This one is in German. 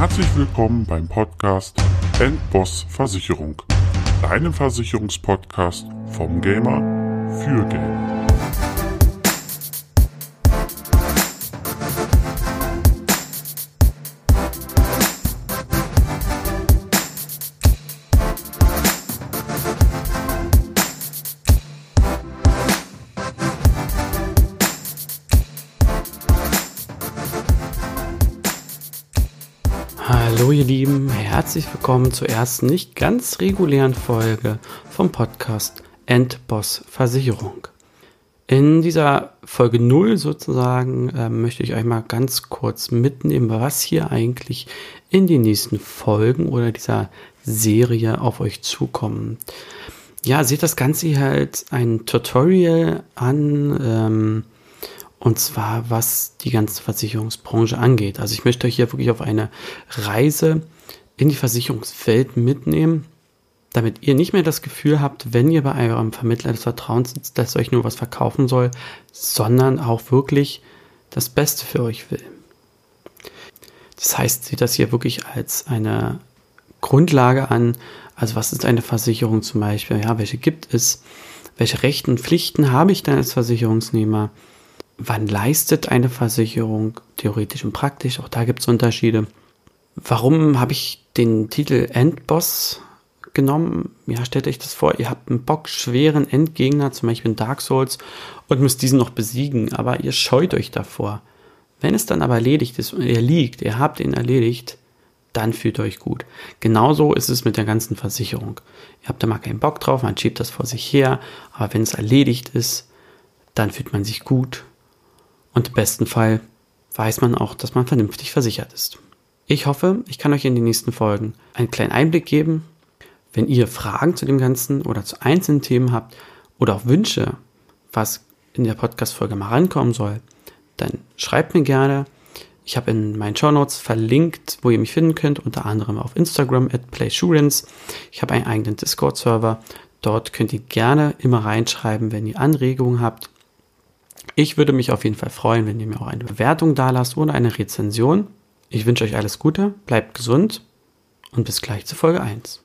Herzlich willkommen beim Podcast Endboss Versicherung, deinem Versicherungspodcast vom Gamer für Gamer. Hallo ihr Lieben, herzlich willkommen zur ersten nicht ganz regulären Folge vom Podcast Endboss Versicherung. In dieser Folge 0 sozusagen äh, möchte ich euch mal ganz kurz mitnehmen, was hier eigentlich in den nächsten Folgen oder dieser Serie auf euch zukommt. Ja, seht das Ganze hier halt ein Tutorial an, ähm, und zwar, was die ganze Versicherungsbranche angeht. Also ich möchte euch hier wirklich auf eine Reise in die Versicherungswelt mitnehmen, damit ihr nicht mehr das Gefühl habt, wenn ihr bei eurem Vermittler des Vertrauens sitzt, dass euch nur was verkaufen soll, sondern auch wirklich das Beste für euch will. Das heißt, seht das hier wirklich als eine Grundlage an. Also was ist eine Versicherung zum Beispiel? Ja, welche gibt es? Welche Rechte und Pflichten habe ich dann als Versicherungsnehmer? Wann leistet eine Versicherung, theoretisch und praktisch, auch da gibt es Unterschiede. Warum habe ich den Titel Endboss genommen? Ja, stellt euch das vor, ihr habt einen bockschweren Endgegner, zum Beispiel in Dark Souls, und müsst diesen noch besiegen, aber ihr scheut euch davor. Wenn es dann aber erledigt ist und ihr liegt, ihr habt ihn erledigt, dann fühlt euch gut. Genauso ist es mit der ganzen Versicherung. Ihr habt da mal keinen Bock drauf, man schiebt das vor sich her, aber wenn es erledigt ist, dann fühlt man sich gut und im besten Fall weiß man auch, dass man vernünftig versichert ist. Ich hoffe, ich kann euch in den nächsten Folgen einen kleinen Einblick geben. Wenn ihr Fragen zu dem Ganzen oder zu einzelnen Themen habt oder auch Wünsche, was in der Podcast-Folge mal rankommen soll, dann schreibt mir gerne. Ich habe in meinen Show Notes verlinkt, wo ihr mich finden könnt, unter anderem auf Instagram at PlaySurance. Ich habe einen eigenen Discord-Server. Dort könnt ihr gerne immer reinschreiben, wenn ihr Anregungen habt. Ich würde mich auf jeden Fall freuen, wenn ihr mir auch eine Bewertung da lasst oder eine Rezension. Ich wünsche euch alles Gute, bleibt gesund und bis gleich zur Folge 1.